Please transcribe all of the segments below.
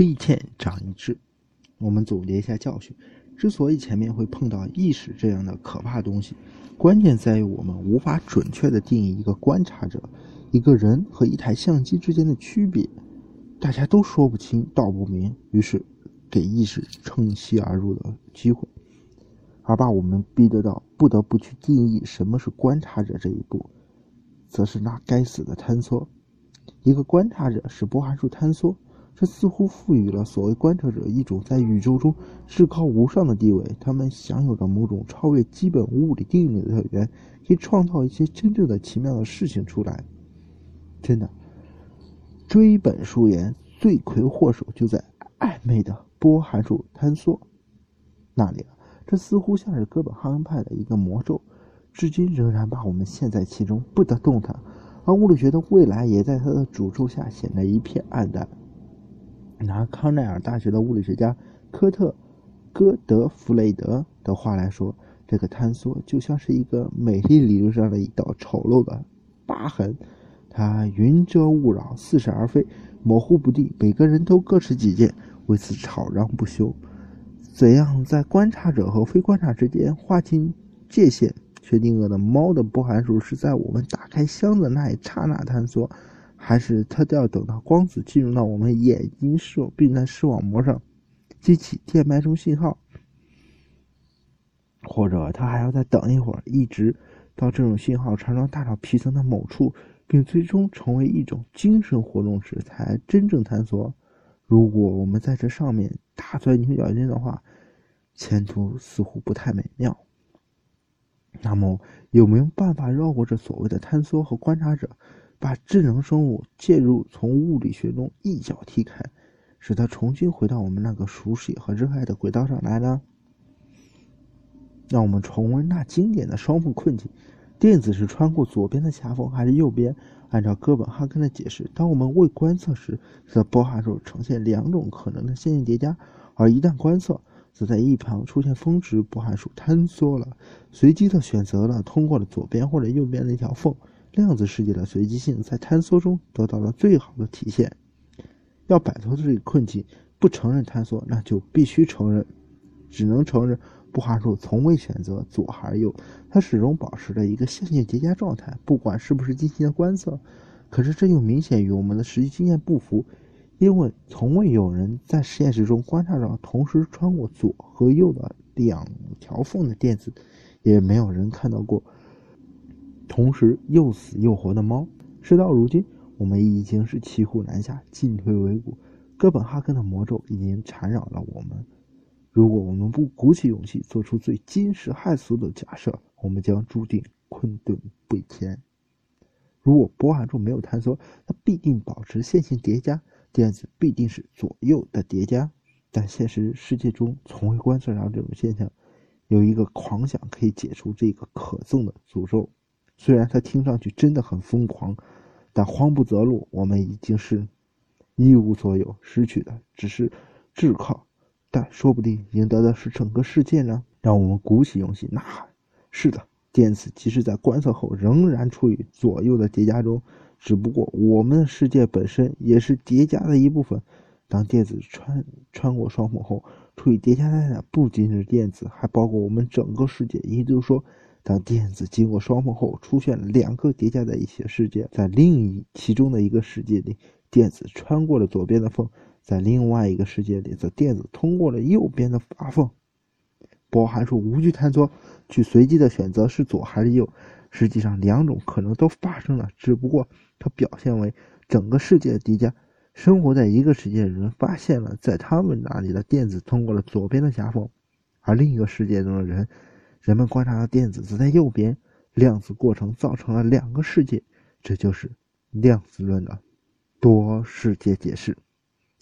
吃一堑长一智。我们总结一下教训：之所以前面会碰到意识这样的可怕东西，关键在于我们无法准确的定义一个观察者、一个人和一台相机之间的区别。大家都说不清道不明，于是给意识乘虚而入的机会，而把我们逼得到不得不去定义什么是观察者这一步，则是那该死的坍缩。一个观察者是波函数坍缩，这似乎赋予了所谓观察者一种在宇宙中至高无上的地位。他们享有着某种超越基本物理定律的特权，可以创造一些真正的奇妙的事情出来。真的。追本溯源，罪魁祸首就在暧昧的波函数坍缩那里了。这似乎像是哥本哈根派的一个魔咒，至今仍然把我们陷在其中，不得动弹。而物理学的未来也在它的诅咒下显得一片暗淡。拿康奈尔大学的物理学家科特·戈德弗雷德的话来说，这个坍缩就像是一个美丽理论上的一道丑陋的疤痕。它云遮雾绕，似是而非，模糊不定。每个人都各持己见，为此吵嚷不休。怎样在观察者和非观察之间划清界限？薛定谔的猫的波函数是在我们打开箱子那一刹那坍缩，还是它都要等到光子进入到我们眼睛视，并在视网膜上激起电脉冲信号？或者它还要再等一会儿，一直到这种信号传到大脑皮层的某处？并最终成为一种精神活动时，才真正探索。如果我们在这上面大钻牛角尖的话，前途似乎不太美妙。那么，有没有办法绕过这所谓的坍缩和观察者，把智能生物介入从物理学中一脚踢开，使它重新回到我们那个熟悉和热爱的轨道上来呢？让我们重温那经典的双缝困境。电子是穿过左边的狭缝还是右边？按照哥本哈根的解释，当我们未观测时，则波函数呈现两种可能的线性叠加；而一旦观测，则在一旁出现峰值，波函数坍缩了，随机的选择了通过了左边或者右边的一条缝。量子世界的随机性在坍缩中得到了最好的体现。要摆脱这个困境，不承认坍缩，那就必须承认，只能承认。波函数从未选择左还是右，它始终保持着一个线性叠加状态，不管是不是进行了观测。可是这又明显与我们的实际经验不符，因为从未有人在实验室中观察到同时穿过左和右的两条缝的电子，也没有人看到过同时又死又活的猫。事到如今，我们已经是骑虎难下，进退维谷。哥本哈根的魔咒已经缠绕了我们。如果我们不鼓起勇气做出最惊世骇俗的假设，我们将注定困顿不前。如果波函数没有坍缩，它必定保持线性叠加，电子必定是左右的叠加。但现实世界中从未观测到这种现象。有一个狂想可以解除这个可憎的诅咒，虽然它听上去真的很疯狂，但慌不择路，我们已经是一无所有，失去的只是炙靠。但说不定赢得的是整个世界呢！让我们鼓起勇气呐喊：是的，电子即使在观测后仍然处于左右的叠加中，只不过我们的世界本身也是叠加的一部分。当电子穿穿过双缝后，处于叠加态的不仅仅是电子，还包括我们整个世界。也就是说，当电子经过双缝后，出现了两个叠加在一起的世界，在另一其中的一个世界里，电子穿过了左边的缝。在另外一个世界里，则电子通过了右边的阀缝。波函数无惧探索，去随机的选择是左还是右。实际上，两种可能都发生了，只不过它表现为整个世界的叠加。生活在一个世界的人发现了，在他们那里的电子通过了左边的狭缝，而另一个世界中的人，人们观察到电子则在右边。量子过程造成了两个世界，这就是量子论的多世界解释。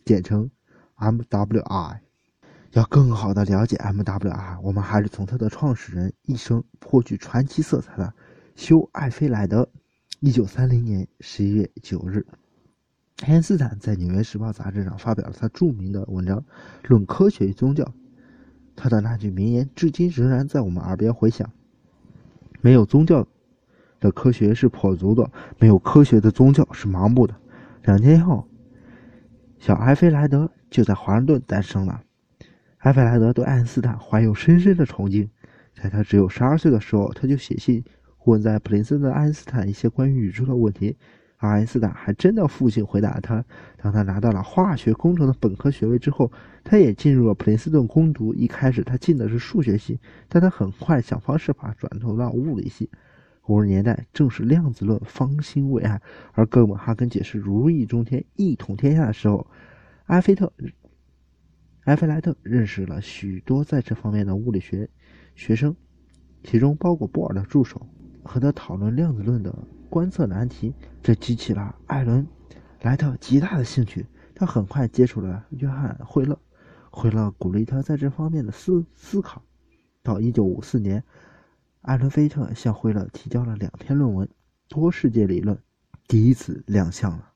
简称 MWI。要更好的了解 MWI，我们还是从它的创始人一生颇具传奇色彩的休·艾菲莱德。一九三零年十一月九日，爱因斯坦在《纽约时报》杂志上发表了他著名的文章《论科学与宗教》。他的那句名言至今仍然在我们耳边回响：“没有宗教的科学是跛足的，没有科学的宗教是盲目的。”两天后。小埃菲莱德就在华盛顿诞生了。埃菲莱德对爱因斯坦怀有深深的崇敬，在他只有十二岁的时候，他就写信问在普林斯顿的爱因斯坦一些关于宇宙的问题，而爱因斯坦还真的父亲回答他。当他拿到了化学工程的本科学位之后，他也进入了普林斯顿攻读。一开始他进的是数学系，但他很快想方设法转投到物理系。五十年代正是量子论方兴未艾，而哥本哈根解释如意中天、一统天下的时候，埃菲特。埃菲莱特认识了许多在这方面的物理学学生，其中包括波尔的助手，和他讨论量子论的观测难题。这激起了艾伦·莱特极大的兴趣。他很快接触了约翰·惠勒，惠勒鼓励他在这方面的思思考。到1954年，艾伦·菲特向惠勒提交了两篇论文，多世界理论第一次亮相了。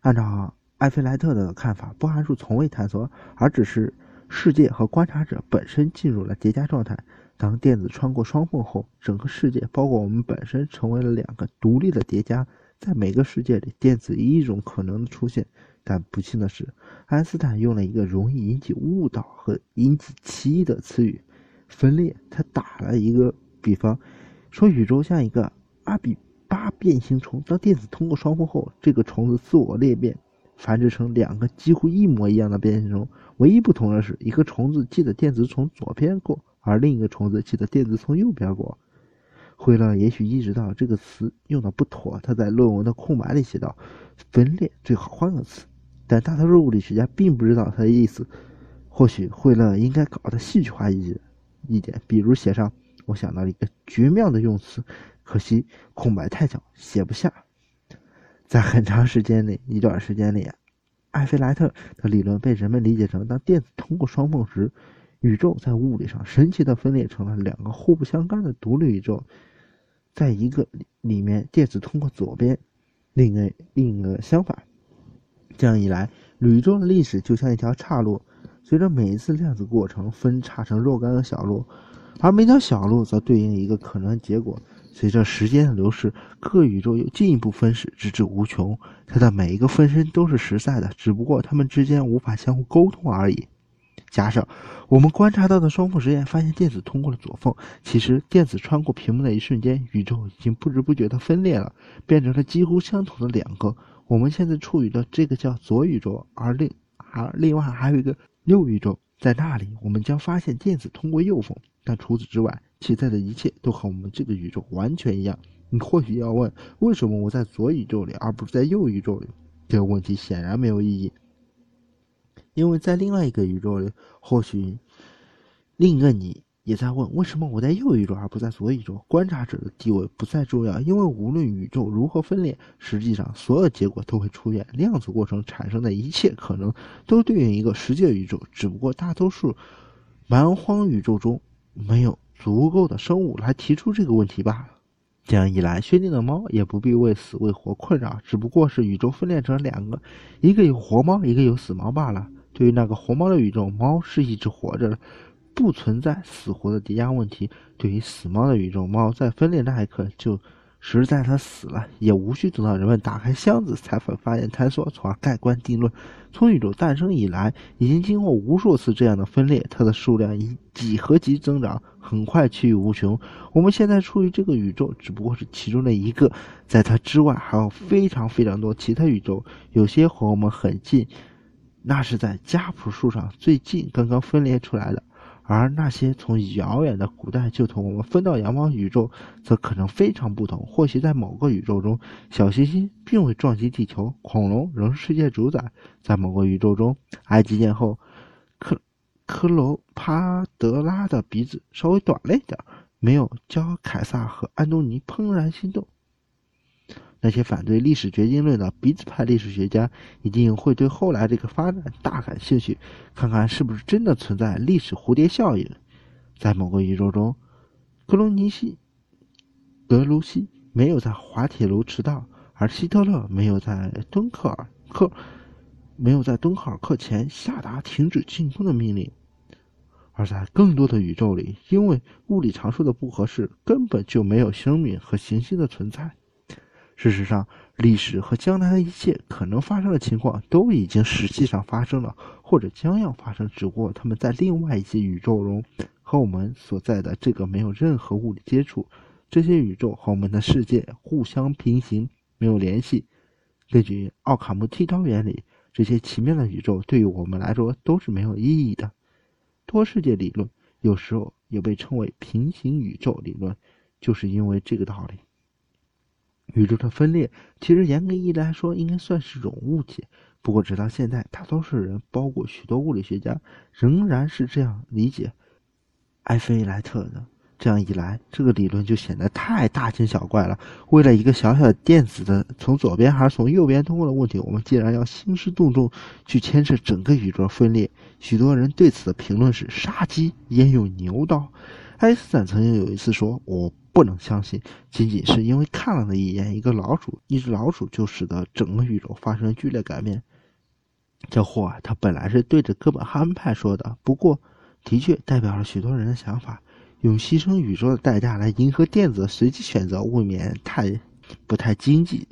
按照。艾菲莱特的看法，波函数从未探索，而只是世界和观察者本身进入了叠加状态。当电子穿过双缝后，整个世界，包括我们本身，成为了两个独立的叠加。在每个世界里，电子以一种可能的出现。但不幸的是，爱因斯坦用了一个容易引起误导和引起歧义的词语——分裂。他打了一个比方，说宇宙像一个阿比巴变形虫。当电子通过双缝后，这个虫子自我裂变。繁殖成两个几乎一模一样的变形虫，唯一不同的是，一个虫子记得电子从左边过，而另一个虫子记得电子从右边过。惠勒也许意识到这个词用的不妥，他在论文的空白里写道：“分裂最好换个词。”但大多数物理学家并不知道他的意思。或许惠勒应该搞得戏剧化一一点，比如写上：“我想到了一个绝妙的用词，可惜空白太小，写不下。”在很长时间里，一段时间里，埃菲莱特的理论被人们理解成：当电子通过双缝时，宇宙在物理上神奇的分裂成了两个互不相干的独立宇宙。在一个里面，电子通过左边，另一个另一个相反。这样一来，宇宙的历史就像一条岔路，随着每一次量子过程分叉成若干个小路，而每条小路则对应一个可能结果。随着时间的流逝，各宇宙又进一步分始，直至无穷。它的每一个分身都是实在的，只不过它们之间无法相互沟通而已。假设我们观察到的双缝实验发现电子通过了左缝，其实电子穿过屏幕的一瞬间，宇宙已经不知不觉地分裂了，变成了几乎相同的两个。我们现在处于的这个叫左宇宙，而另而另外还有一个右宇宙，在那里我们将发现电子通过右缝。但除此之外，其在的一切都和我们这个宇宙完全一样。你或许要问，为什么我在左宇宙里，而不是在右宇宙里？这个问题显然没有意义，因为在另外一个宇宙里，或许另一个你也在问，为什么我在右宇宙而不在左宇宙？观察者的地位不再重要，因为无论宇宙如何分裂，实际上所有结果都会出现。量子过程产生的一切可能都对应一个实际的宇宙，只不过大多数蛮荒宇宙中。没有足够的生物来提出这个问题罢了。这样一来，薛定的猫也不必为死为活困扰，只不过是宇宙分裂成两个，一个有活猫，一个有死猫罢了。对于那个活猫的宇宙，猫是一直活着的，不存在死活的叠加问题；对于死猫的宇宙，猫在分裂那一刻就。实在它死了，也无需等到人们打开箱子才会发现坍缩，从而盖棺定论。从宇宙诞生以来，已经经过无数次这样的分裂，它的数量以几何级增长，很快趋于无穷。我们现在处于这个宇宙，只不过是其中的一个，在它之外还有非常非常多其他宇宙，有些和我们很近，那是在家谱树上最近刚刚分裂出来的。而那些从遥远的古代就同我们分道扬镳宇宙，则可能非常不同。或许在某个宇宙中，小行星并未撞击地球，恐龙仍是世界主宰；在某个宇宙中，埃及艳后克克罗帕德拉的鼻子稍微短了一点，没有教凯撒和安东尼怦然心动。那些反对历史决定论的鼻子派历史学家一定会对后来这个发展大感兴趣，看看是不是真的存在历史蝴蝶效应。在某个宇宙中，格罗尼西格卢西没有在滑铁卢迟到，而希特勒没有在敦刻尔克没有在敦刻尔克前下达停止进攻的命令。而在更多的宇宙里，因为物理常数的不合适，根本就没有生命和行星的存在。事实上，历史和将来的一切可能发生的情况都已经实际上发生了，或者将要发生，只不过他们在另外一些宇宙中和我们所在的这个没有任何物理接触。这些宇宙和我们的世界互相平行，没有联系。根据奥卡姆剃刀原理，这些奇妙的宇宙对于我们来说都是没有意义的。多世界理论有时候也被称为平行宇宙理论，就是因为这个道理。宇宙的分裂其实严格意义来说应该算是种误解，不过直到现在，大多数人，包括许多物理学家，仍然是这样理解埃菲莱特的。这样一来，这个理论就显得太大惊小怪了。为了一个小小的电子的从左边还是从右边通过的问题，我们竟然要兴师动众去牵涉整个宇宙分裂。许多人对此的评论是：杀鸡焉用牛刀？爱因斯坦曾经有一次说：“我不能相信，仅仅是因为看了那一眼一个老鼠，一只老鼠就使得整个宇宙发生剧烈改变。”这话他本来是对着哥本哈根派说的，不过的确代表了许多人的想法。用牺牲宇宙的代价来迎合电子随机选择，未免太不太经济，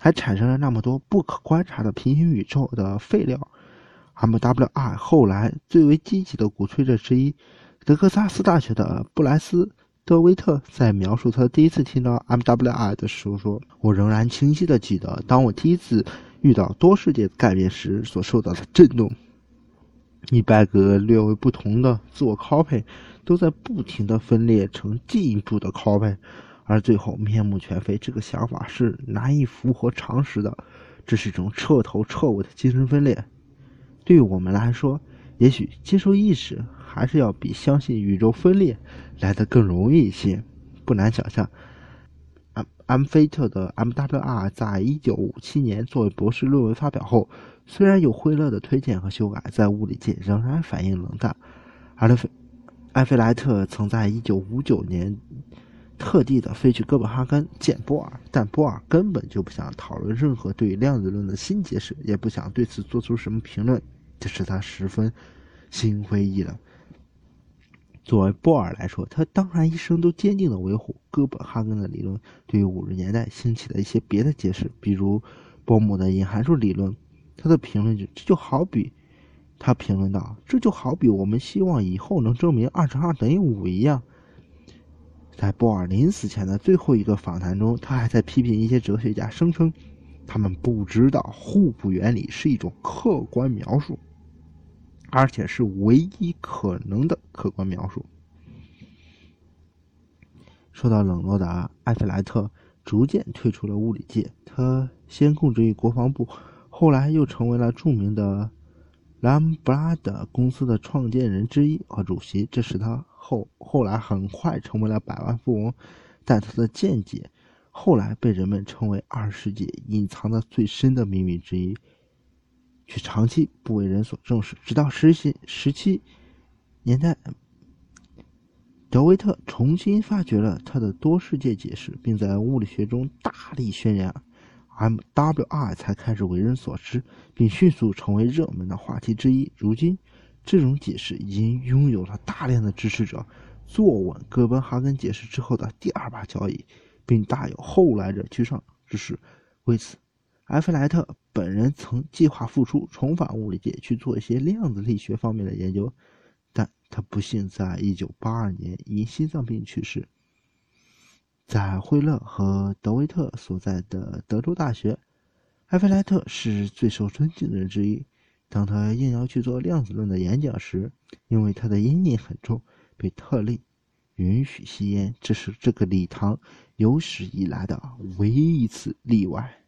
还产生了那么多不可观察的平行宇宙的废料。MWR 后来最为积极的鼓吹者之一，德克萨斯大学的布莱斯·德维特在描述他第一次听到 MWR 的时候说：“我仍然清晰的记得，当我第一次遇到多世界概念时所受到的震动。”一百个略微不同的自我 copy 都在不停的分裂成进一步的 copy，而最后面目全非。这个想法是难以符合常识的，这是一种彻头彻尾的精神分裂。对于我们来说，也许接受意识还是要比相信宇宙分裂来得更容易一些。不难想象。安安菲特的 MWR 在一九五七年作为博士论文发表后，虽然有惠勒的推荐和修改，在物理界仍然反应冷淡。而菲埃菲莱特曾在一九五九年特地的飞去哥本哈根见波尔，但波尔根本就不想讨论任何对量子论的新解释，也不想对此做出什么评论，这使他十分心灰意冷。作为波尔来说，他当然一生都坚定地维护哥本哈根的理论。对于五十年代兴起的一些别的解释，比如波姆的隐函数理论，他的评论就这就好比，他评论道：“这就好比我们希望以后能证明二乘二等于五一样。”在波尔临死前的最后一个访谈中，他还在批评一些哲学家，声称他们不知道互补原理是一种客观描述。而且是唯一可能的客观描述。受到冷落的埃菲莱特逐渐退出了物理界，他先供职于国防部，后来又成为了著名的兰布拉德公司的创建人之一和主席，这使他后后来很快成为了百万富翁。但他的见解后来被人们称为二世纪隐藏的最深的秘密之一。却长期不为人所重视，直到十七十七年代，德维特重新发掘了他的多世界解释，并在物理学中大力宣扬，MWR 才开始为人所知，并迅速成为热门的话题之一。如今，这种解释已经拥有了大量的支持者，坐稳哥本哈根解释之后的第二把交椅，并大有后来者居上之势。为此，埃弗莱特。本人曾计划复出，重返物理界去做一些量子力学方面的研究，但他不幸在1982年因心脏病去世。在惠勒和德维特所在的德州大学，埃菲莱特是最受尊敬的人之一。当他应邀去做量子论的演讲时，因为他的烟瘾很重，被特例允许吸烟，这是这个礼堂有史以来的唯一一次例外。